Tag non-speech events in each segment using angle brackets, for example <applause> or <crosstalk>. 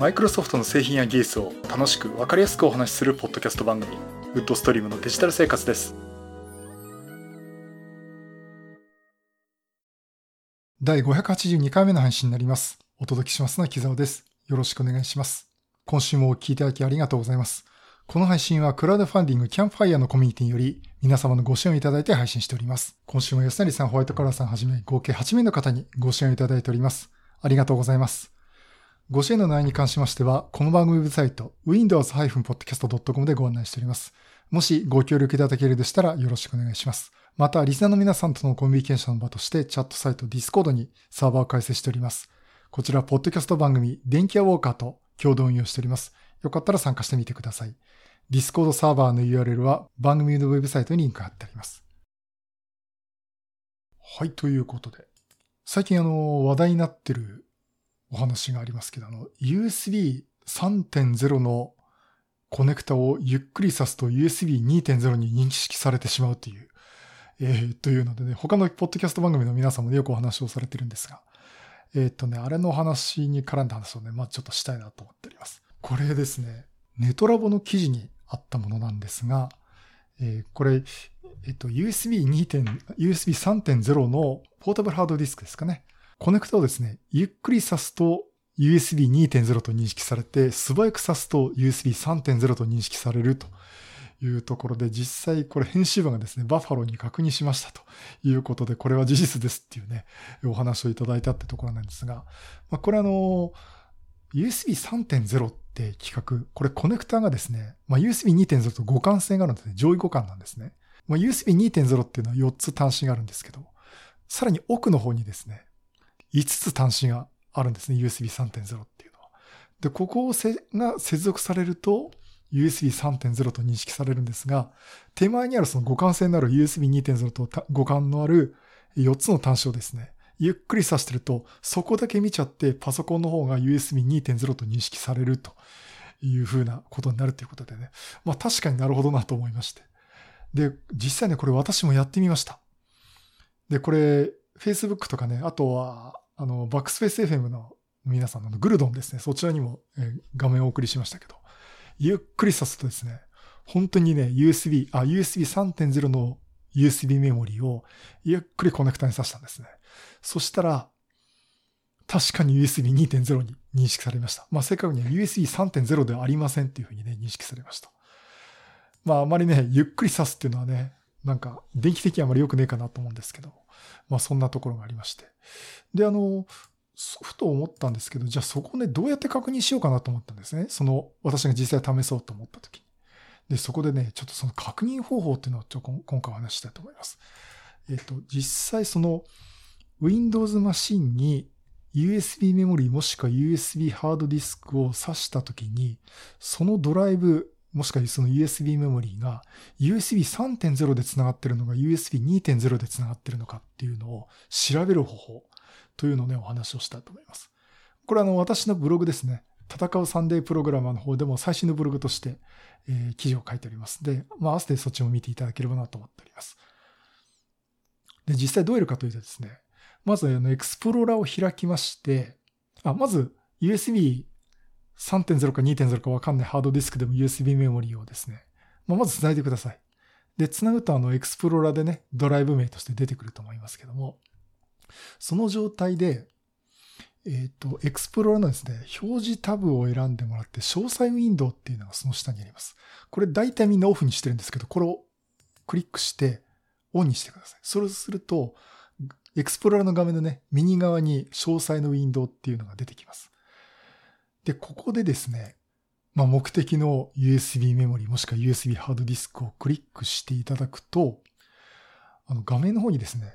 マイクロソフトの製品や技術を楽しく分かりやすくお話しするポッドキャスト番組ウッドストリームのデジタル生活です第582回目の配信になりますお届けしますのは木沢ですよろしくお願いします今週もお聞きいただきありがとうございますこの配信はクラウドファンディングキャンプファイヤーのコミュニティにより皆様のご支援をいただいて配信しております。今週も安成さん、ホワイトカラーさんはじめ合計8名の方にご支援をいただいております。ありがとうございます。ご支援の内容に関しましては、この番組ウェブサイト、windows-podcast.com でご案内しております。もしご協力いただけるでしたらよろしくお願いします。また、リスナーの皆さんとのコミュニケーションの場として、チャットサイト Discord にサーバーを開設しております。こちら、ポッドキャスト番組、電気屋ウォーカーと共同運用しております。よかったら参加してみてください。Discord サーバーの URL は番組のウェブサイトにリンク貼ってあります。はい、ということで。最近あの、話題になってるお話がありますけど、あの、USB 3.0のコネクタをゆっくり挿すと USB 2.0に認識されてしまうという、えー、というのでね、他のポッドキャスト番組の皆さんも、ね、よくお話をされてるんですが、えっ、とね、あれの話に絡んだ話をね、まあちょっとしたいなと思っております。これですね、ネトラボの記事にあったものなんですが、えー、これ、えっ、と、USB 2. USB 3.0のポータブルハードディスクですかね。コネクタをですね、ゆっくり挿すと USB 2.0と認識されて、素早く挿すと USB 3.0と認識されるというところで、実際これ編集部がですね、バッファローに確認しましたということで、これは事実ですっていうね、お話をいただいたってところなんですが、まあ、これあの、USB 3.0って企画、これコネクタがですね、まあ、USB 2.0と互換性があるので、上位互換なんですね。まあ、USB 2.0っていうのは4つ端子があるんですけど、さらに奥の方にですね、5つ端子があるんですね。USB 3.0っていうのは。で、ここが接続されると USB 3.0と認識されるんですが、手前にあるその互換性のある USB 2.0と互換のある4つの端子をですね、ゆっくり挿してると、そこだけ見ちゃってパソコンの方が USB 2.0と認識されるというふうなことになるということでね。まあ確かになるほどなと思いまして。で、実際ね、これ私もやってみました。で、これ、Facebook とかね、あとは、あの、バックスペース FM の皆さんのグルドンですね、そちらにも、画面をお送りしましたけど、ゆっくりさすとですね、本当にね、USB、あ、USB3.0 の USB メモリーをゆっくりコネクタに挿したんですね。そしたら、確かに USB 2.0に認識されました。まあ、正確には USB 3.0ではありませんっていうふうにね、認識されました。まあ、あまりね、ゆっくり挿すっていうのはね、なんか、電気的にあまり良くねえかなと思うんですけど、まあそんなところがありまして。で、あの、ふと思ったんですけど、じゃあそこね、どうやって確認しようかなと思ったんですね。その、私が実際試そうと思った時に。で、そこでね、ちょっとその確認方法っていうのをちょ今回お話したいと思います。えっ、と、実際その、Windows マシンに USB メモリーもしくは USB ハードディスクを挿した時に、そのドライブ、もしくはその USB メモリーが USB 3.0で繋がってるのが USB 2.0で繋がってるのかっていうのを調べる方法というのをね、お話をしたいと思います。これあの、私のブログですね。戦うサンデープログラマーの方でも最新のブログとして、えー、記事を書いておりますで、まあ、合わせてそっちも見ていただければなと思っております。で、実際どうやるかというとですね、まずあの、エクスプローラーを開きまして、あ、まず USB 3.0か2.0かわかんないハードディスクでも USB メモリーをですね、まあ、まず繋いでください。で、繋ぐとあの、エクスプローラーでね、ドライブ名として出てくると思いますけども、その状態で、えっ、ー、と、エクスプローラーのですね、表示タブを選んでもらって、詳細ウィンドウっていうのがその下にあります。これ大体みんなオフにしてるんですけど、これをクリックしてオンにしてください。それをすると、エクスプローラーの画面のね、右側に詳細のウィンドウっていうのが出てきます。で、ここでですね、まあ、目的の USB メモリもしくは USB ハードディスクをクリックしていただくと、あの画面の方にですね、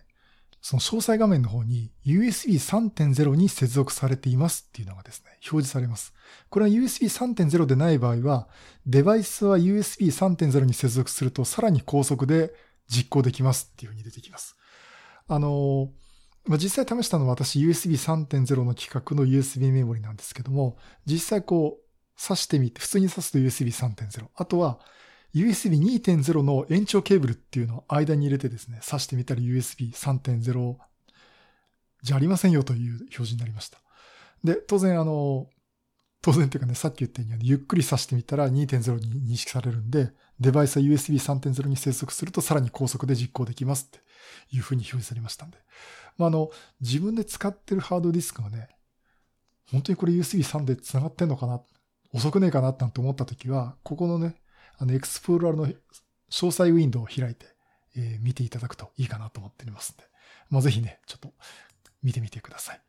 その詳細画面の方に USB 3.0に接続されていますっていうのがですね、表示されます。これは USB 3.0でない場合は、デバイスは USB 3.0に接続するとさらに高速で実行できますっていう風に出てきます。あの、まあ、実際試したのは私 USB 3.0の規格の USB メモリなんですけども、実際こう、挿してみて、普通に挿すと USB 3.0。あとは、USB 2.0の延長ケーブルっていうのを間に入れてですね、挿してみたら USB 3.0じゃありませんよという表示になりました。で、当然あの、当然っていうかね、さっき言ったように、ゆっくり挿してみたら2.0に認識されるんで、デバイスは USB3.0 に接続するとさらに高速で実行できますっていうふうに表示されましたんで。まあ、あの、自分で使ってるハードディスクがね、本当にこれ USB3 で繋がってんのかな遅くねえかななんて思った時は、ここのね、あの、エクスプローラーの詳細ウィンドウを開いて、えー、見ていただくといいかなと思っておりますんで、まあ、ぜひね、ちょっと見てみてください。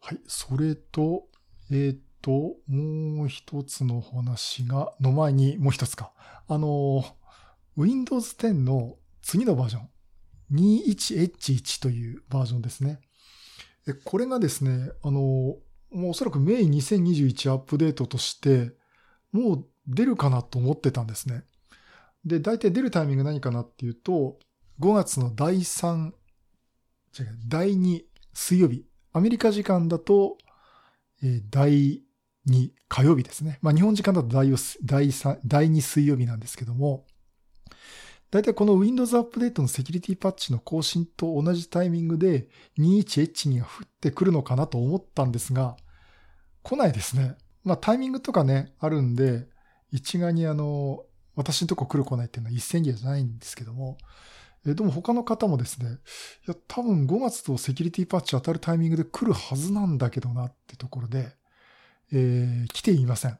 はい。それと、えっ、と、もう一つの話が、の前にもう一つか。あの、Windows 10の次のバージョン、21H1 というバージョンですね。これがですね、あの、もうおそらくメイン2021アップデートとして、もう出るかなと思ってたんですね。で、大体出るタイミング何かなっていうと、5月の第3、違う、第2水曜日、アメリカ時間だと、えー、第2火曜日ですね。まあ日本時間だと第第3第2水曜日なんですけども、だいたいこの Windows アップデートのセキュリティパッチの更新と同じタイミングで 21H が降ってくるのかなと思ったんですが、来ないですね。まあタイミングとかね、あるんで、一概にあの、私のとこ来る来ないっていうのは一斉にじゃないんですけども、えでも他の方もですね、いや、多分5月とセキュリティパッチ当たるタイミングで来るはずなんだけどなってところで、えー、来ていません。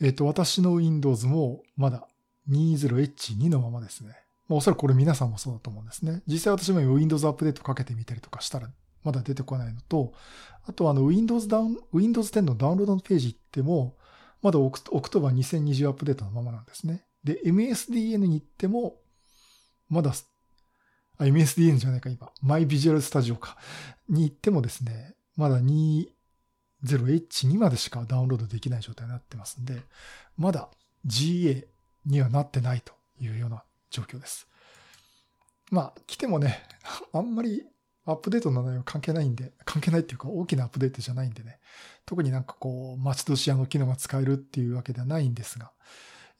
えっ、ー、と、私の Windows もまだ 20H2 のままですね。まあ、おそらくこれ皆さんもそうだと思うんですね。実際私も Windows アップデートかけてみたりとかしたらまだ出てこないのと、あとあの Windows ダウン、Windows 10のダウンロードのページ行っても、まだオクトバー2020アップデートのままなんですね。で、MSDN に行っても、まだ、あ、MSDN じゃないか、今。マイビジュアルスタジオか。に行ってもですね、まだ 20H2 までしかダウンロードできない状態になってますんで、まだ GA にはなってないというような状況です。まあ、来てもね、<laughs> あんまりアップデートの内容関係ないんで、関係ないっていうか大きなアップデートじゃないんでね、特になんかこう、待ち年屋の機能が使えるっていうわけではないんですが、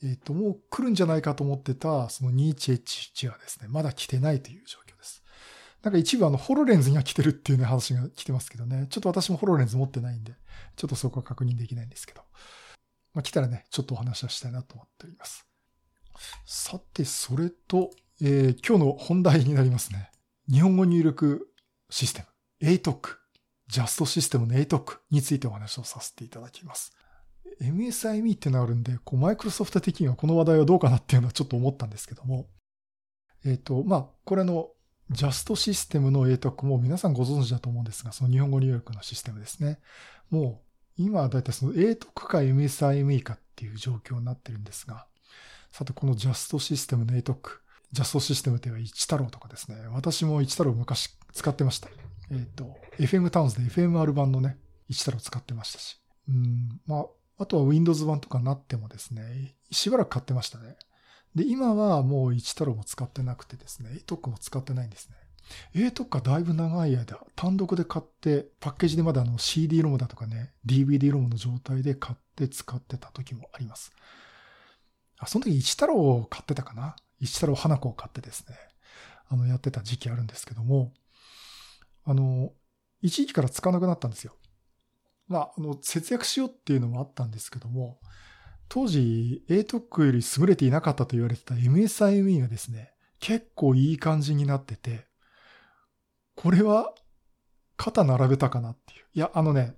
えっ、ー、と、もう来るんじゃないかと思ってた、その 21H1 はですね、まだ来てないという状況です。なんか一部あの、ホロレンズには来てるっていうね、話が来てますけどね、ちょっと私もホロレンズ持ってないんで、ちょっとそこは確認できないんですけど、まあ、来たらね、ちょっとお話はしたいなと思っております。さて、それと、えー、今日の本題になりますね。日本語入力システム、ATOC、ジャストシステムの ATOC についてお話をさせていただきます。MSIME ってのがあるんで、こう、マイクロソフト的にはこの話題はどうかなっていうのはちょっと思ったんですけども、えっ、ー、と、まあ、これの、ジャストシステムの ATOC も皆さんご存知だと思うんですが、その日本語入力のシステムですね。もう、今はだいたいその ATOC か MSIME かっていう状況になってるんですが、さて、このジャストシステムの ATOC、ジャストシステムといえば一太郎とかですね。私も一太郎昔使ってました。えっ、ー、と、FM タウンズで FMR 版のね、一太郎使ってましたし。うん、まあ、あとは Windows 版とかになってもですね、しばらく買ってましたね。で、今はもう一太郎も使ってなくてですね、ATOC も使ってないんですね。ATOC がだいぶ長い間、単独で買って、パッケージでまだあの CD ロムだとかね、DVD ロムの状態で買って使ってた時もあります。あ、その時一太郎を買ってたかな？一太郎花子を買ってですね、あの、やってた時期あるんですけども、あの、一時期から使わなくなったんですよ。まあ、あの、節約しようっていうのもあったんですけども、当時、ATOC より優れていなかったと言われてた MSIME がですね、結構いい感じになってて、これは肩並べたかなっていう。いや、あのね、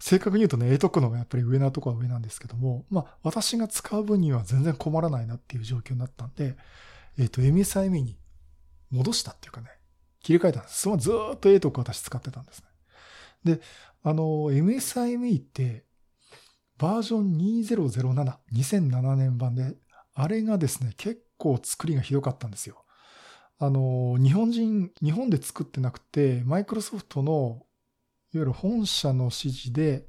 正確に言うとね、ATOC のがやっぱり上なとこは上なんですけども、まあ、私が使う分には全然困らないなっていう状況になったんで、えっ、ー、と、MSIME に戻したっていうかね、切り替えたんです。そのずっと ATOC 私使ってたんですね。で、あの、MSIME って、バージョン2007、2007年版で、あれがですね、結構作りがひどかったんですよ。あの、日本人、日本で作ってなくて、マイクロソフトの、いわゆる本社の指示で、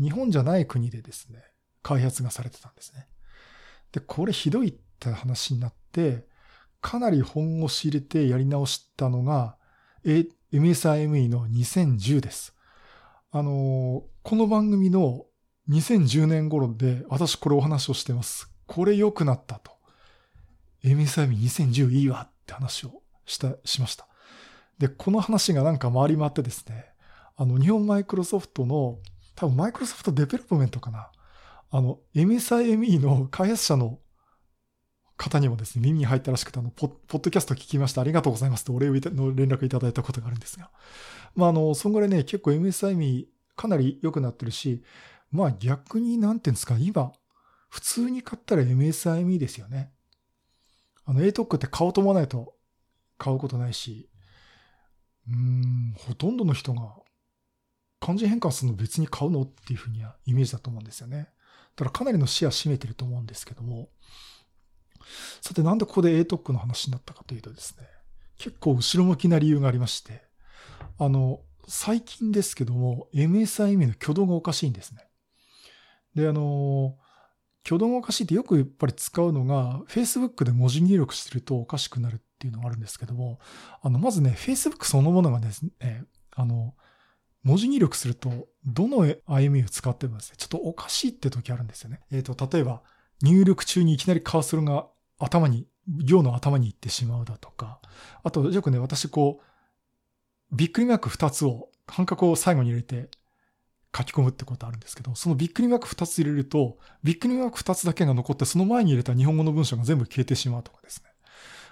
日本じゃない国でですね、開発がされてたんですね。で、これひどいって話になって、かなり本腰入れてやり直したのが、MSIME の2010です。あの、この番組の2010年頃で私これお話をしてます。これ良くなったと。MSIME2010 いいわって話をした、しました。で、この話がなんか回り回ってですね、あの、日本マイクロソフトの多分マイクロソフトデベロップメントかな。あの、MSIME の開発者の方にもですね、耳に入ったらしくて、あの、ポッドキャスト聞きましたありがとうございますってお礼をの連絡いただいたことがあるんですが。まあ、あの、そんぐらいね、結構 MSIME かなり良くなってるし、まあ逆になんていうんですか、今、普通に買ったら MSIME ですよね。あの ATOC って買おうと思わないと買うことないし、うーん、ほとんどの人が漢字変換するの別に買うのっていうふうにはイメージだと思うんですよね。だからかなりのシェア占めてると思うんですけども、さてなんでここで ATOC の話になったかというとですね、結構後ろ向きな理由がありまして、あの、最近ですけども、MSIM の挙動がおかしいんですね。で、あの、挙動がおかしいってよくやっぱり使うのが、Facebook で文字入力してるとおかしくなるっていうのがあるんですけども、あの、まずね、Facebook そのものがですね、あの、文字入力すると、どの IME を使ってもですね、ちょっとおかしいって時あるんですよね。えっ、ー、と、例えば、入力中にいきなりカーソルが頭に、行の頭に行ってしまうだとか、あと、よくね、私こう、びっくりマーク2つを、半角を最後に入れて、書き込むってことあるんですけど、そのびっくりマーク2つ入れると、びっくりマーク2つだけが残って、その前に入れた日本語の文章が全部消えてしまうとかですね。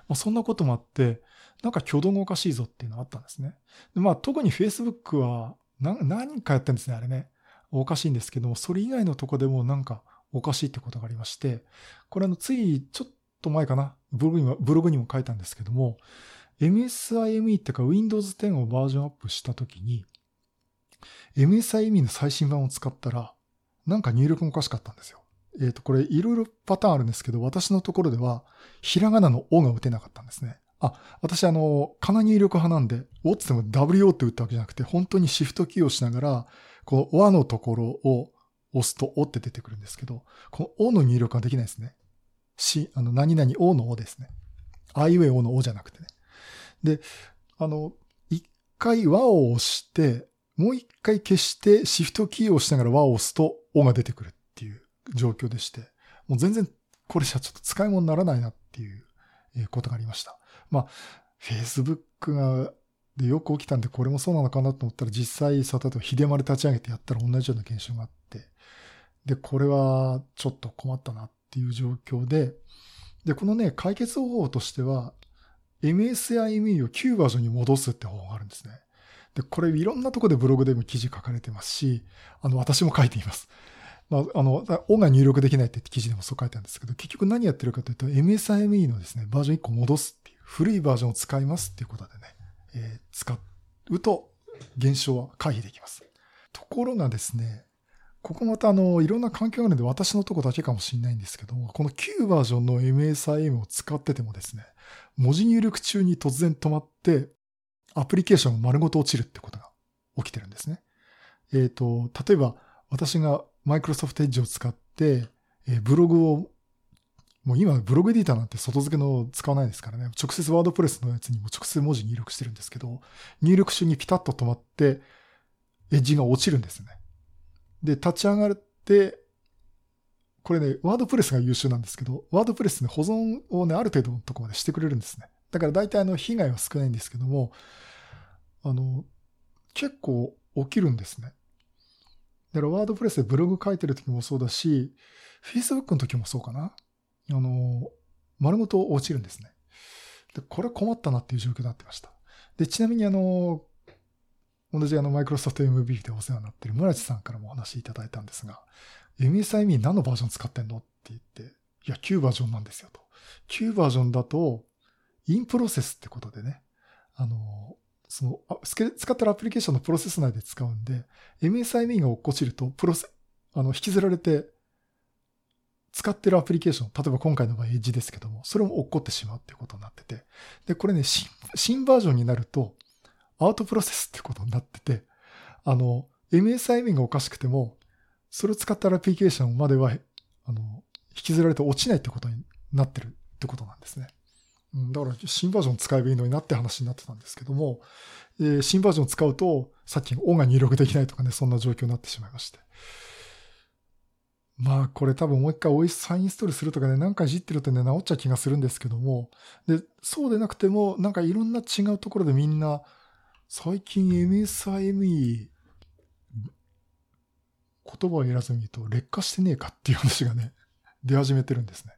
まあ、そんなこともあって、なんか挙動がおかしいぞっていうのがあったんですね。でまあ、特に Facebook は何かやってるんですね、あれね。おかしいんですけども、それ以外のとこでもなんかおかしいってことがありまして、これあの、ついちょっと前かな、ブログにもブログにも書いたんですけども、MSIME っていうか Windows 10をバージョンアップしたときに、MSIME の最新版を使ったら、なんか入力もおかしかったんですよ。えっ、ー、と、これいろいろパターンあるんですけど、私のところでは、ひらがなの O が打てなかったんですね。あ、私あの、かな入力派なんで、O って言っても WO って打ったわけじゃなくて、本当にシフトキーを押しながら、この和のところを押すと O って出てくるんですけど、この O の入力ができないですね。し、あの、何々 O の O ですね。あいうえ O の O じゃなくてね。で、あの、一回和を押して、もう一回消してシフトキーを押しながら和を押すと O が出てくるっていう状況でして、もう全然これじゃちょっと使い物にならないなっていうことがありました。まあ、Facebook がでよく起きたんでこれもそうなのかなと思ったら実際さ、例えば秀丸立ち上げてやったら同じような現象があって、で、これはちょっと困ったなっていう状況で、で、このね、解決方法としては、MSIME を旧バージョンに戻すって方法があるんですね。で、これいろんなとこでブログでも記事書かれてますし、あの、私も書いています。まあ、あの、O が入力できないって記事でもそう書いてあるんですけど、結局何やってるかというと、MSIME のですね、バージョン1個戻すっていう、古いバージョンを使いますっていうことでね、えー、使うと、現象は回避できます。ところがですね、ここまたあの、いろんな環境があるので私のとこだけかもしれないんですけども、この旧バージョンの MSIM を使っててもですね、文字入力中に突然止まって、アプリケーションが丸ごと落ちるってことが起きてるんですね。えっ、ー、と、例えば私が Microsoft Edge を使って、ブログを、もう今ブログエディターなんて外付けの使わないですからね、直接ワードプレスのやつにも直接文字入力してるんですけど、入力中にピタッと止まって、エッジが落ちるんですね。で、立ち上がって、これね、ワードプレスが優秀なんですけど、ワードプレスね、保存をね、ある程度のとこまでしてくれるんですね。だから大体あの、被害は少ないんですけども、あの、結構起きるんですね。だからワードプレスでブログ書いてる時もそうだし、Facebook の時もそうかな。あの、丸ごと落ちるんですね。で、これ困ったなっていう状況になってました。で、ちなみにあの、同じあの、マイクロソフト MV でお世話になってる村地さんからもお話いただいたんですが、MSIME 何のバージョン使ってんのって言って、いや、旧バージョンなんですよと。旧バージョンだと、インプロセスってことでね、あの、その、使ってるアプリケーションのプロセス内で使うんで、MSIME が落っこちると、プロセ、あの、引きずられて、使ってるアプリケーション、例えば今回の場合エッジですけども、それも落っこってしまうっていうことになってて、で、これね、新、新バージョンになると、アウトプロセスってことになってて、あの、MSIM がおかしくても、それを使ったアプリケーションまでは、あの、引きずられて落ちないってことになってるってことなんですね。うんだから新バージョン使えばいいのになって話になってたんですけども、えー、新バージョン使うと、さっきの音が入力できないとかね、そんな状況になってしまいまして。まあ、これ多分もう一回 OS 再インストールするとかね、何回いじってるとね、治っちゃう気がするんですけども、で、そうでなくても、なんかいろんな違うところでみんな、最近 MSIME 言葉を選らずに言うと、劣化してねえかっていう話がね、出始めてるんですね。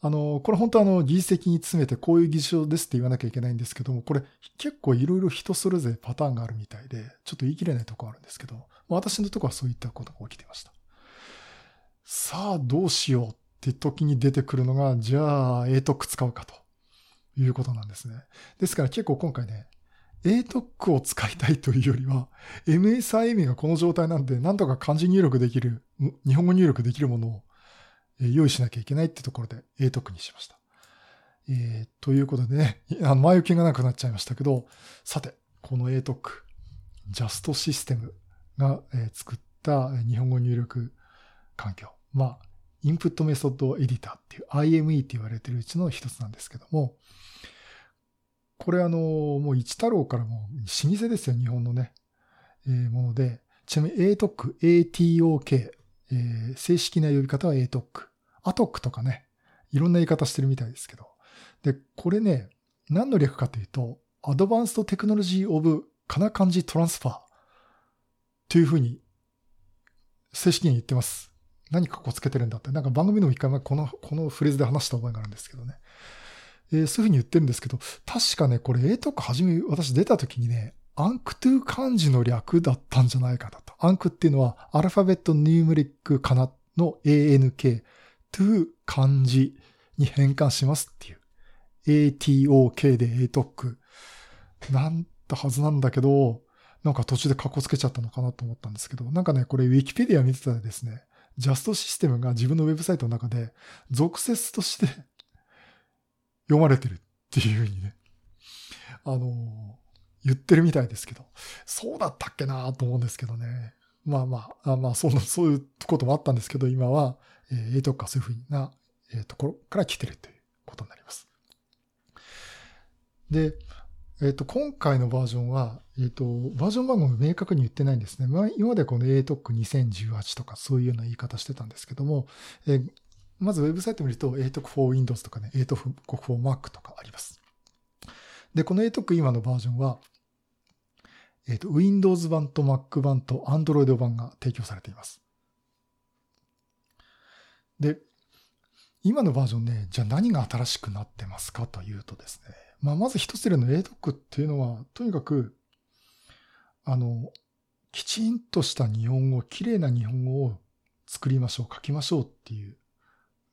あの、これ本当あの、技術的に詰めてこういう技術ですって言わなきゃいけないんですけども、これ結構いろいろ人それぞれパターンがあるみたいで、ちょっと言い切れないとこあるんですけど、私のとこはそういったことが起きてました。さあ、どうしようって時に出てくるのが、じゃあ、ATOC 使うかということなんですね。ですから結構今回ね、ATOC を使いたいというよりは、MSIM がこの状態なんで、なんとか漢字入力できる、日本語入力できるものを用意しなきゃいけないってところで ATOC にしました。えー、ということでね、あの前置きがなくなっちゃいましたけど、さて、この ATOC、ジャストシステムが作った日本語入力環境。まあ、インプットメソッドエディターっていう IME って言われてるうちの一つなんですけども、これあの、もう一太郎からも老舗ですよ、日本のね、えー、もので、ちなみに ATOC、ATOK、えー、正式な呼び方は ATOC、ATOC とかね、いろんな言い方してるみたいですけど、で、これね、何の略かというと、Advanced Technology of かな漢字トランスファーというふうに正式に言ってます。何かこつけてるんだって。なんか番組でも一回前この、このフレーズで話した覚えがあるんですけどね。えー、そういうふうに言ってるんですけど、確かね、これ A とか初め私出た時にね、 ANK to 漢字の略だったんじゃないかなと。アンクっていうのはアルファベットニューメリックかなの ANK、トゥ漢字に変換しますっていう。ATOK で ATOC なんたはずなんだけど、なんか途中でカッコつけちゃったのかなと思ったんですけど、なんかね、これウィキペディア見てたらですね、ジャストシステムが自分のウェブサイトの中で俗説として <laughs> 読まれてるっていうふうにね、あの、言ってるみたいですけど、そうだったっけなと思うんですけどね。まあまあ、あまあそんな、そういうこともあったんですけど、今は、えー、とかそういうふうな、えー、ところから来てるということになります。で、えっ、と、今回のバージョンは、えっ、と、バージョン番号も明確に言ってないんですね。まあ、今までこの ATOC2018 とかそういうような言い方してたんですけども、えー、まずウェブサイト見ると ATOC for Windows とかね、ATOC for Mac とかあります。で、この ATOC 今のバージョンは、えっ、と、Windows 版と Mac 版と Android 版が提供されています。で、今のバージョンね、じゃあ何が新しくなってますかというとですね、まあ、まず一つでの ADOC っていうのは、とにかく、あの、きちんとした日本語、綺麗な日本語を作りましょう、書きましょうっていう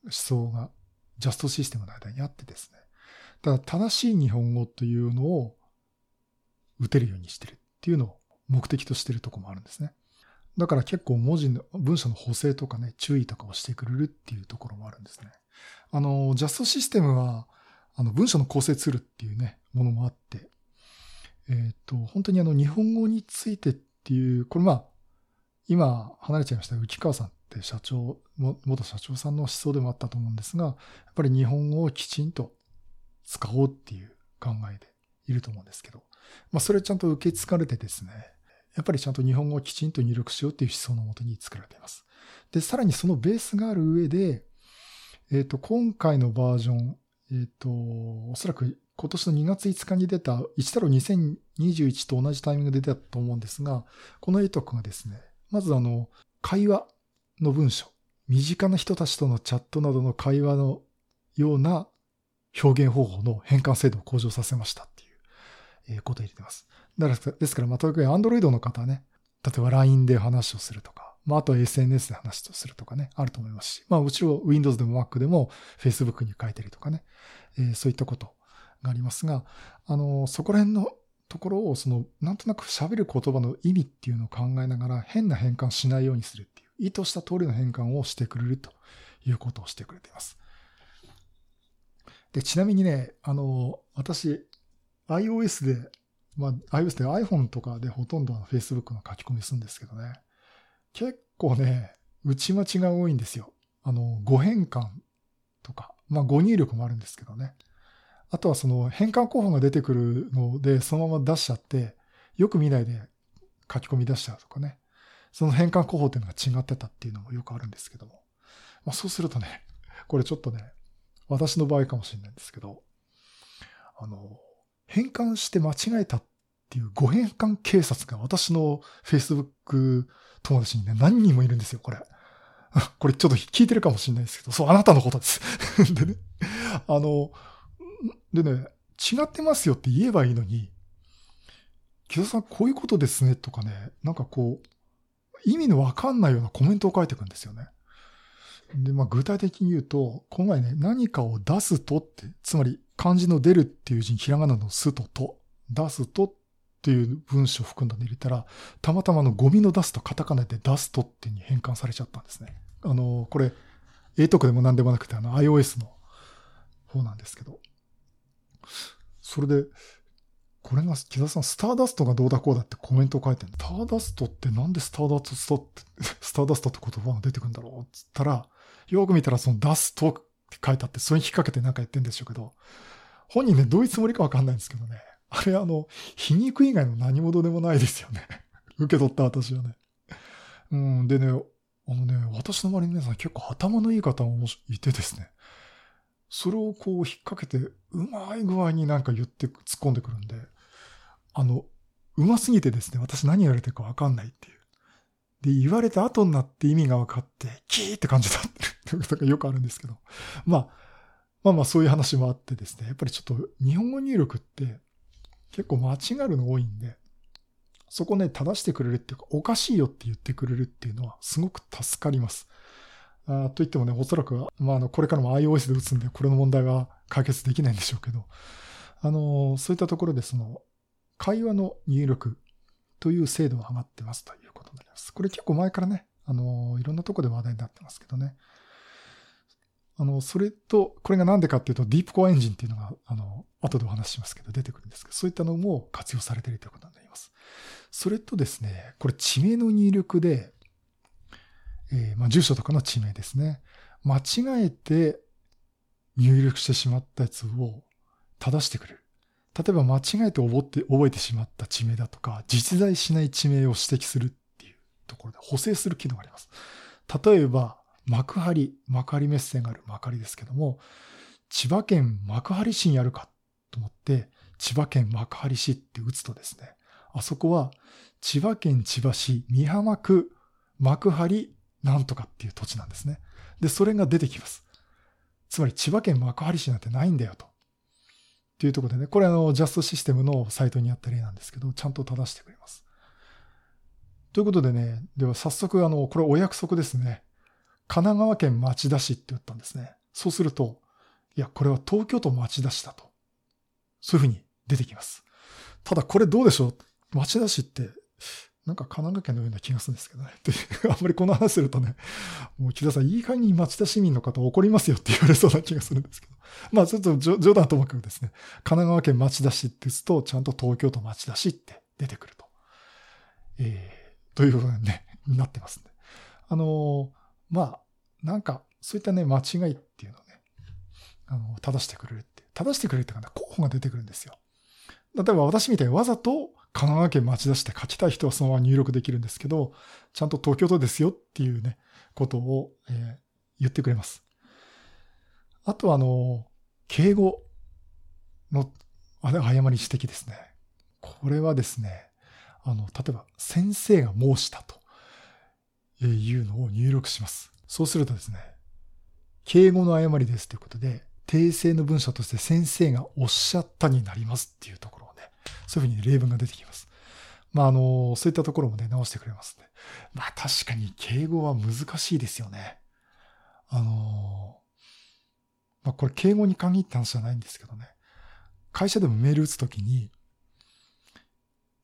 思想がジャストシステムの間にあってですね。ただ正しい日本語というのを打てるようにしてるっていうのを目的としてるとこもあるんですね。だから結構文字の、文章の補正とかね、注意とかをしてくれるっていうところもあるんですね。あの、ジャストシステムは、あの、文章の構成ツールっていうね、ものもあって、えっ、ー、と、本当にあの、日本語についてっていう、これまあ、今離れちゃいました浮川さんって社長、元社長さんの思想でもあったと思うんですが、やっぱり日本語をきちんと使おうっていう考えでいると思うんですけど、まあそれちゃんと受け継がれてですね、やっぱりちゃんと日本語をきちんと入力しようっていう思想のもとに作られています。で、さらにそのベースがある上で、えっ、ー、と、今回のバージョン、えっ、ー、と、おそらく今年の2月5日に出た一太郎2021と同じタイミングで出たと思うんですが、この ATOC がですね、まずあの、会話の文章、身近な人たちとのチャットなどの会話のような表現方法の変換精度を向上させましたっていうことを入れてます。だからですから、まあ、特に Android の方はね、例えば LINE で話をするとか、まあ、あと SNS で話をするとかね、あると思いますし、まあ、もちろん Windows でも Mac でも Facebook に書いてるとかね、えー、そういったことがありますが、あの、そこら辺のところを、その、なんとなく喋る言葉の意味っていうのを考えながら、変な変換しないようにするっていう、意図した通りの変換をしてくれるということをしてくれています。で、ちなみにね、あの、私、iOS でまあ、iOS で iPhone とかでほとんど Facebook の書き込みするんですけどね。結構ね、打ち待ちが多いんですよ。あの、誤変換とか、まあ誤入力もあるんですけどね。あとはその変換候補が出てくるので、そのまま出しちゃって、よく見ないで書き込み出しちゃうとかね。その変換候補っていうのが違ってたっていうのもよくあるんですけども。まあそうするとね、これちょっとね、私の場合かもしれないんですけど、あの、変換して間違えたっっていう誤変換警察が私の Facebook 友達にね、何人もいるんですよ、これ。<laughs> これちょっと聞いてるかもしれないですけど、そう、あなたのことです。<laughs> でね、あの、でね、違ってますよって言えばいいのに、木田さんこういうことですねとかね、なんかこう、意味のわかんないようなコメントを書いていくんですよね。で、まあ具体的に言うと、この前ね、何かを出すとって、つまり漢字の出るっていう字にひらがなのすとと、出すとっっていう文章を含んだの入れたら、たまたまのゴミの出すとカタカナで出すとっていうに変換されちゃったんですね。あの、これ、A トークでも何でもなくて、あの iOS の方なんですけど。それで、これが、木田さん、スターダストがどうだこうだってコメントを書いてるスターダストってなんでスターダストって、スターダストって言葉が出てくるんだろうっつったら、よく見たらそのダストって書いてあって、それに引っ掛けてなんか言ってんでしょうけど、本人ね、どういうつもりかわかんないんですけどね。あれあの、皮肉以外の何者でもないですよね。<laughs> 受け取った私はね。うん、でね、あのね、私の周りの皆さん結構頭のいい方もいてですね。それをこう引っ掛けて、うまい具合になんか言って突っ込んでくるんで、あの、うますぎてですね、私何言われてるかわかんないっていう。で、言われた後になって意味が分かって、キーって感じだっていうことが <laughs> よくあるんですけど。まあ、まあまあそういう話もあってですね、やっぱりちょっと日本語入力って結構間違うの多いんで、そこね、正してくれるっていうか、おかしいよって言ってくれるっていうのはすごく助かります。あと言ってもね、おそらく、まあ、あの、これからも iOS で打つんで、これの問題は解決できないんでしょうけど、あの、そういったところでその、会話の入力という精度が上がってますということになります。これ結構前からね、あの、いろんなとこで話題になってますけどね。あの、それと、これがなんでかっていうと、ディープコアエンジンっていうのが、あの、後でお話しますけど、出てくるんですけど、そういったのも活用されているということになります。それとですね、これ地名の入力で、えー、まあ、住所とかの地名ですね。間違えて入力してしまったやつを正してくれる。例えば間違えて覚えて覚えてしまった地名だとか、実在しない地名を指摘するっていうところで補正する機能があります。例えば、幕張、幕張メッセがある幕張ですけども、千葉県幕張市にあるかと思って、千葉県幕張市って打つとですね、あそこは千葉県千葉市美浜区幕張なんとかっていう土地なんですね。で、それが出てきます。つまり千葉県幕張市なんてないんだよと。っていうところでね、これあの、ジャストシステムのサイトにあった例なんですけど、ちゃんと正してくれます。ということでね、では早速あの、これお約束ですね。神奈川県町田市って言ったんですね。そうすると、いや、これは東京都町田市だと。そういうふうに出てきます。ただこれどうでしょう？町田市って、なんか神奈川県のような気がするんですけどね。あんまりこの話するとね、もう木田さん、いい加減に町田市民の方怒りますよって言われそうな気がするんですけど。まあちょっと冗談ともかくですね、神奈川県町田市って言うと、ちゃんと東京都町田市って出てくると。えー、ということに、ね、なってますね。あのー、まあ、なんか、そういったね、間違いっていうのをね、あの、正してくれるって、正してくれるってかね、候補が出てくるんですよ。例えば私みたいにわざと神奈川県町田市で書きたい人はそのまま入力できるんですけど、ちゃんと東京都ですよっていうね、ことを、えー、言ってくれます。あとは、あの、敬語の、誤り指摘ですね。これはですね、あの、例えば、先生が申したというのを入力します。そうするとですね、敬語の誤りですということで、訂正の文章として先生がおっしゃったになりますっていうところをね、そういうふうに例文が出てきます。まあ、あの、そういったところもね、直してくれますね。まあ、確かに敬語は難しいですよね。あの、まあ、これ敬語に限った話じゃないんですけどね。会社でもメール打つときに、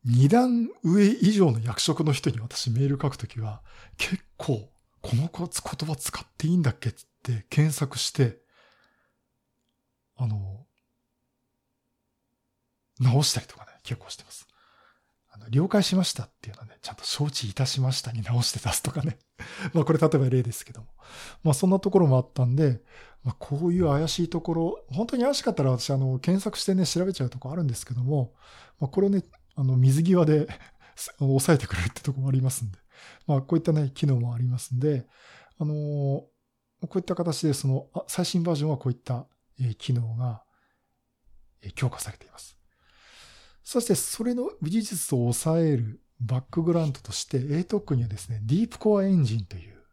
二段上以上の役職の人に私メール書くときは、結構、この言葉使っていいんだっけって検索して、あの、直したりとかね、結構してます。あの、了解しましたっていうのはね、ちゃんと承知いたしましたに直して出すとかね。<laughs> まあこれ例えば例ですけども。まあそんなところもあったんで、まあこういう怪しいところ、本当に怪しかったら私あの、検索してね、調べちゃうとこあるんですけども、まあこれをね、あの、水際で <laughs> 抑えてくれるってとこもありますんで。まあこういったね、機能もありますんで、あのこういった形でその、最新バージョンはこういった機能が強化されています。そしてそれの技術を抑えるバックグラウンドとして ATOC にはですね、ディープコアエンジンという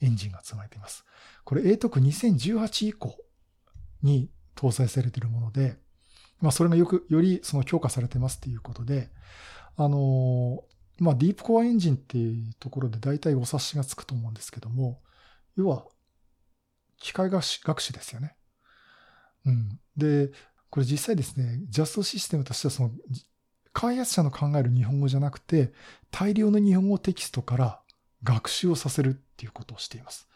エンジンが積まれています。これ ATOC2018 以降に搭載されているもので、まあそれがよく、よりその強化されてますっていうことで、あの、まあディープコアエンジンっていうところで大体お察しがつくと思うんですけども、要は機械学習ですよね。うん。で、これ実際ですね、ジャストシステムとしてはその開発者の考える日本語じゃなくて、大量の日本語テキストから学習をさせるっていうことをしています。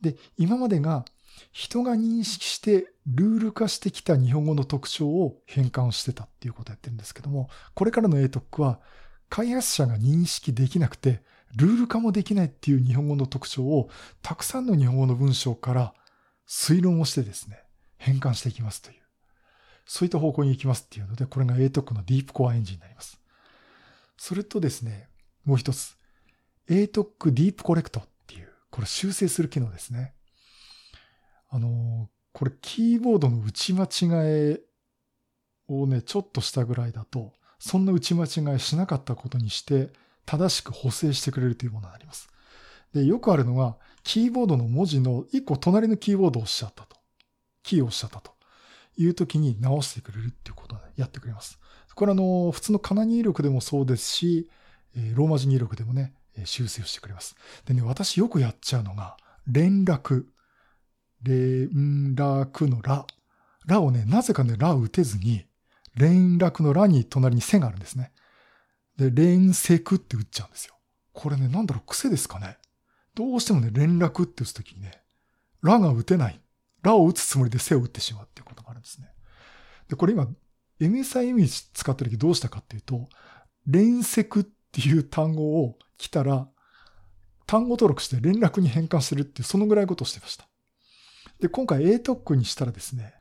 で、今までが人が認識してルール化してきた日本語の特徴を変換してたっていうことをやってるんですけども、これからの ATOC は開発者が認識できなくて、ルール化もできないっていう日本語の特徴をたくさんの日本語の文章から推論をしてですね、変換していきますという。そういった方向に行きますっていうので、これが ATOC のディープコアエンジンになります。それとですね、もう一つ、ATOC ディープコレクトっていう、これ修正する機能ですね。あの、これキーボードの打ち間違えをね、ちょっとしたぐらいだと、そんな打ち間違いしなかったことにして、正しく補正してくれるというものになります。で、よくあるのが、キーボードの文字の一個隣のキーボードを押しちゃったと。キーを押しちゃったと。いう時に直してくれるっていうことをやってくれます。これあの、普通のカナ入力でもそうですし、ローマ字入力でもね、修正をしてくれます。でね、私よくやっちゃうのが、連絡。連絡のら。らをね、なぜかね、らを打てずに、連絡のらに隣に線があるんですね。で、連セって打っちゃうんですよ。これね、なんだろう、癖ですかね。どうしてもね、連絡って打つときにね、らが打てない。らを打つつもりで背を打ってしまうっていうことがあるんですね。で、これ今、MSIM 使ってる時どうしたかっていうと、連積っていう単語を来たら、単語登録して連絡に変換するっていう、そのぐらいことをしてました。で、今回 ATOC にしたらですね、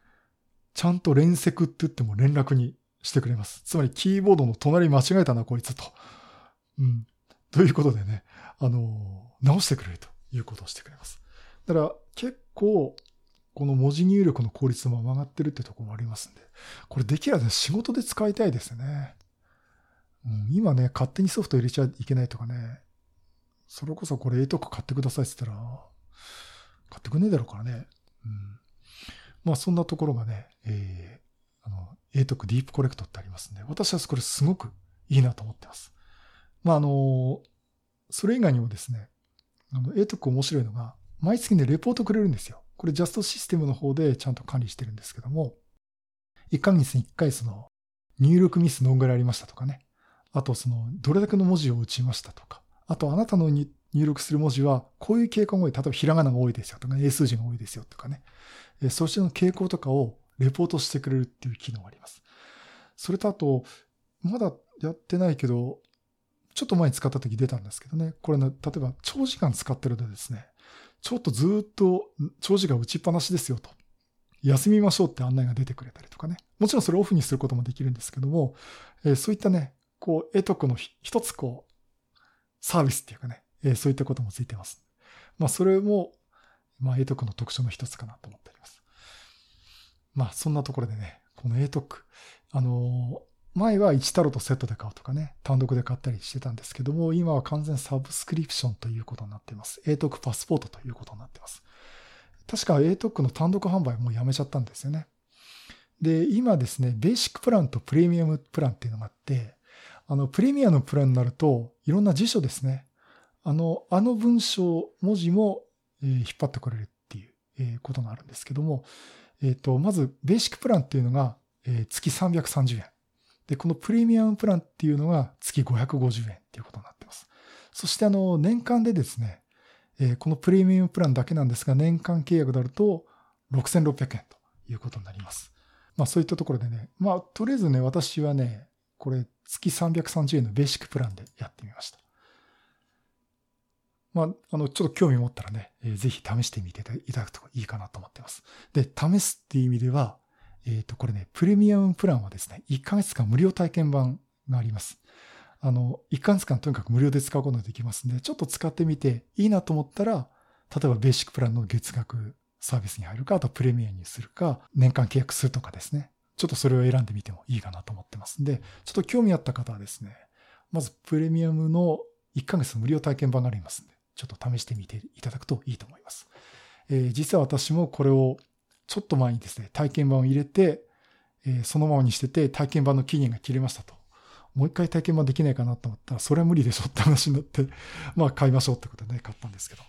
ちゃんと連積って言っても連絡にしてくれます。つまりキーボードの隣間違えたな、こいつと。うん。ということでね、あの、直してくれるということをしてくれます。だから結構この文字入力の効率も上がってるってとこもありますんで、これできればね、仕事で使いたいですね。うん、今ね、勝手にソフト入れちゃいけないとかね、それこそこれ A とか買ってくださいって言ったら、買ってくんねえだろうからね。うん。まあそんなところがね、えー、あの、A トクディープコレクトってありますんで、私はこれすごくいいなと思ってます。まああの、それ以外にもですね、あの、A トク面白いのが、毎月ね、レポートくれるんですよ。これジャストシステムの方でちゃんと管理してるんですけども、1ヶ月に1回その入力ミスどんぐらいありましたとかね。あとそのどれだけの文字を打ちましたとか。あとあなたの入力する文字はこういう傾向が多い。例えばひらがなが多いですよとか、英数字が多いですよとかね。そしての傾向とかをレポートしてくれるっていう機能があります。それとあと、まだやってないけど、ちょっと前に使った時出たんですけどね。これね、例えば長時間使ってるとですね、ちょっとずっと長時間打ちっぱなしですよと。休みましょうって案内が出てくれたりとかね。もちろんそれをオフにすることもできるんですけども、えー、そういったね、こう、絵徳の一つこう、サービスっていうかね、え、そういったこともついてます。まあ、それも、まあ、絵徳の特徴の一つかなと思っております。まあ、そんなところでね、この絵徳、あの前は1タロとセットで買うとかね、単独で買ったりしてたんですけども、今は完全サブスクリプションということになっています。A トックパスポートということになっています。確か A トクの単独販売もうやめちゃったんですよね。で、今ですね、ベーシックプランとプレミアムプランっていうのがあって、あの、プレミアムプランになると、いろんな辞書ですね。あの、あの文章、文字も、え、引っ張ってくれるっていう、え、ことがあるんですけども、えっ、ー、と、まず、ベーシックプランっていうのが、え、月330円。で、このプレミアムプランっていうのが月550円っていうことになってます。そしてあの、年間でですね、え、このプレミアムプランだけなんですが、年間契約であると6600円ということになります。まあそういったところでね、まあとりあえずね、私はね、これ月330円のベーシックプランでやってみました。まあ、あの、ちょっと興味持ったらね、えー、ぜひ試してみていただくといいかなと思ってます。で、試すっていう意味では、えっ、ー、と、これね、プレミアムプランはですね、1ヶ月間無料体験版があります。あの、1ヶ月間とにかく無料で使うことができますんで、ちょっと使ってみていいなと思ったら、例えばベーシックプランの月額サービスに入るか、あとプレミアムにするか、年間契約するとかですね。ちょっとそれを選んでみてもいいかなと思ってますんで、ちょっと興味あった方はですね、まずプレミアムの1ヶ月無料体験版がありますんで、ちょっと試してみていただくといいと思います。えー、実は私もこれをちょっと前にですね、体験版を入れて、えー、そのままにしてて体験版の期限が切れましたと。もう一回体験版できないかなと思ったら、それは無理でしょって話になって、<laughs> まあ買いましょうってことでね、買ったんですけど。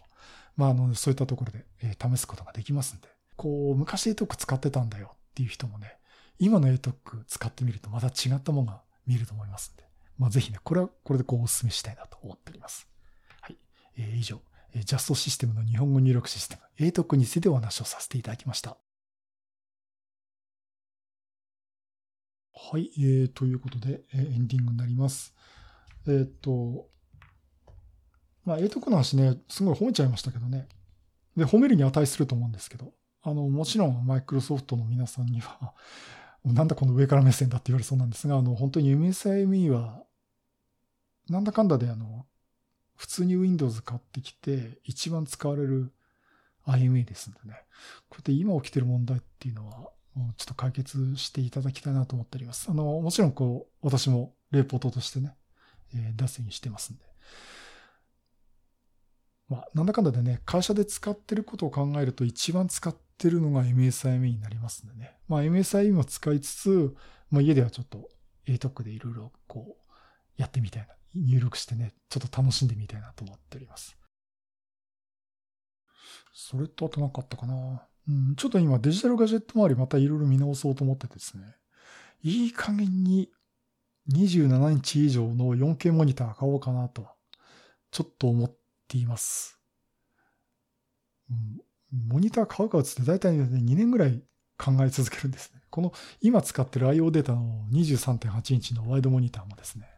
まああの、そういったところで、えー、試すことができますんで、こう、昔 ATOC 使ってたんだよっていう人もね、今の ATOC 使ってみるとまた違ったものが見えると思いますんで、まあぜひね、これはこれでこうお勧めしたいなと思っております。えー、以上、ジャストシステムの日本語入力システム、ATOC についてお話をさせていただきました。はい、えー、ということで、えー、エンディングになります。えー、っと、まあ、ATOC の話ね、すごい褒めちゃいましたけどね。で、褒めるに値すると思うんですけど、あの、もちろん、マイクロソフトの皆さんにはなんだこの上から目線だって言われそうなんですが、あの、本当に MSIME は、なんだかんだであの、普通に Windows 買ってきて、一番使われる IMA ですんでね。こうやって今起きてる問題っていうのは、ちょっと解決していただきたいなと思っております。あの、もちろんこう、私もレポートとしてね、えー、出すようにしてますんで。まあ、なんだかんだでね、会社で使ってることを考えると一番使ってるのが MSIME になりますんでね。まあ、MSIME を使いつつ、まあ、家ではちょっと ATOC でいろいろこう、やってみたいな、入力してね、ちょっと楽しんでみたいなと思っております。それとあとなかったかな。うん、ちょっと今デジタルガジェット周りまたいろいろ見直そうと思ってですね、いい加減に27インチ以上の 4K モニター買おうかなと、ちょっと思っています。うん、モニター買うかつって大体ね、2年ぐらい考え続けるんですね。この今使ってる IO データの23.8インチのワイドモニターもですね、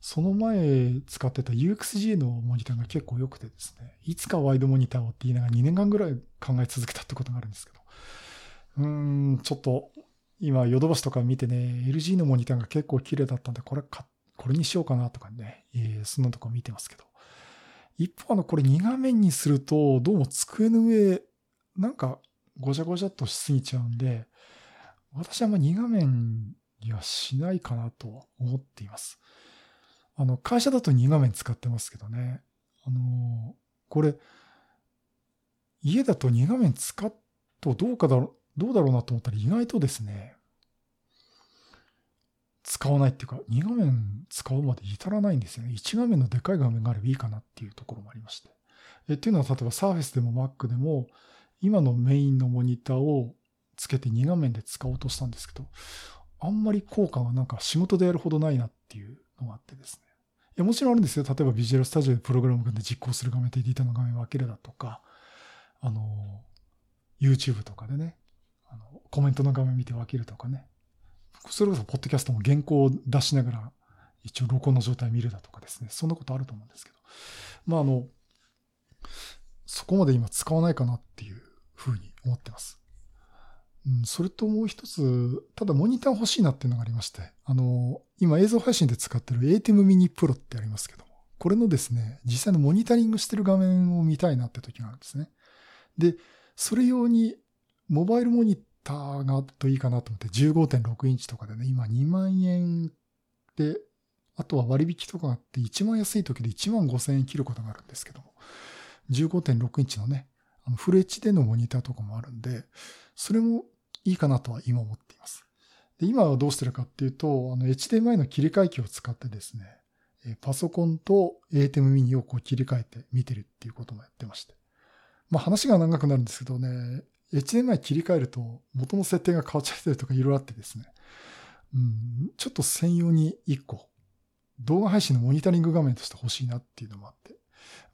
その前使ってた UXG のモニターが結構良くてですね、いつかワイドモニターをって言いながら2年間ぐらい考え続けたってことがあるんですけど、うーん、ちょっと今ヨドバシとか見てね、LG のモニターが結構綺麗だったんで、これか、これにしようかなとかね、えー、そんなとこ見てますけど。一方あの、これ2画面にすると、どうも机の上、なんかごちゃごちゃっとしすぎちゃうんで、私はあんま2画面にはしないかなと思っています。あの、会社だと2画面使ってますけどね。あの、これ、家だと2画面使っとどうかだろう、どうだろうなと思ったら意外とですね、使わないっていうか、2画面使うまで至らないんですよね。1画面のでかい画面があればいいかなっていうところもありまして。えっていうのは、例えば Surface でも Mac でも、今のメインのモニターをつけて2画面で使おうとしたんですけど、あんまり効果がなんか仕事でやるほどないなっていうのがあってですね。や、もちろんあるんですよ。例えばビジュアルスタジオでプログラム組んで実行する画面とエディターの画面分けるだとか、あの、YouTube とかでね、あの、コメントの画面見て分けるとかね。それこそ、ポッドキャストも原稿を出しながら、一応録音の状態見るだとかですね。そんなことあると思うんですけど。まあ、あの、そこまで今使わないかなっていうふうに思ってます。うん、それともう一つ、ただモニター欲しいなっていうのがありまして、あの、今映像配信で使ってる ATEM Mini Pro ってありますけども、これのですね、実際のモニタリングしてる画面を見たいなって時があるんですね。で、それ用にモバイルモニターがあるといいかなと思って15.6インチとかでね、今2万円で、あとは割引とかがあって一番安い時で1万5千円切ることがあるんですけども、15.6インチのね、あのフル HD のモニターとかもあるんで、それもいいかなとは今思っています。で今はどうしてるかっていうと、あの HDMI の切り替え機を使ってですね、パソコンと ATEM mini をこう切り替えて見てるっていうこともやってまして。まあ話が長くなるんですけどね、HDMI 切り替えると元の設定が変わっちゃったりとかいろいろあってですね、うん、ちょっと専用に1個動画配信のモニタリング画面として欲しいなっていうのもあって、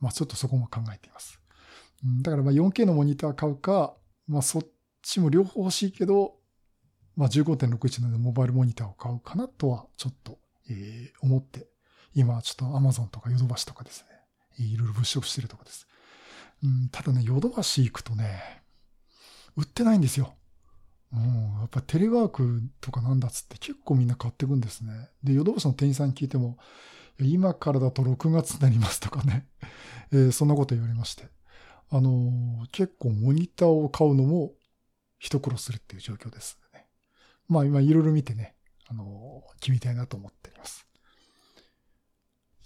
まあちょっとそこも考えています。うん、だからまあ 4K のモニター買うか、まあそっちも両方欲しいけど、まあ、15.61のモバイルモニターを買うかなとはちょっと、えー、思って、今ちょっと Amazon とかヨドバシとかですね、いろいろ物色してるとこです。うん、ただね、ヨドバシ行くとね、売ってないんですよ。うん、やっぱテレワークとかなんだっつって結構みんな買ってくんですね。で、ヨドバシの店員さんに聞いても、今からだと6月になりますとかね、えー、そんなこと言われまして。あの、結構モニターを買うのも一苦労するっていう状況ですね。まあ今いろいろ見てね、あの、決めたいなと思っております。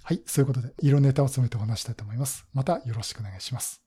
はい、そういうことで、いろんなネタを詰めてお話したいと思います。またよろしくお願いします。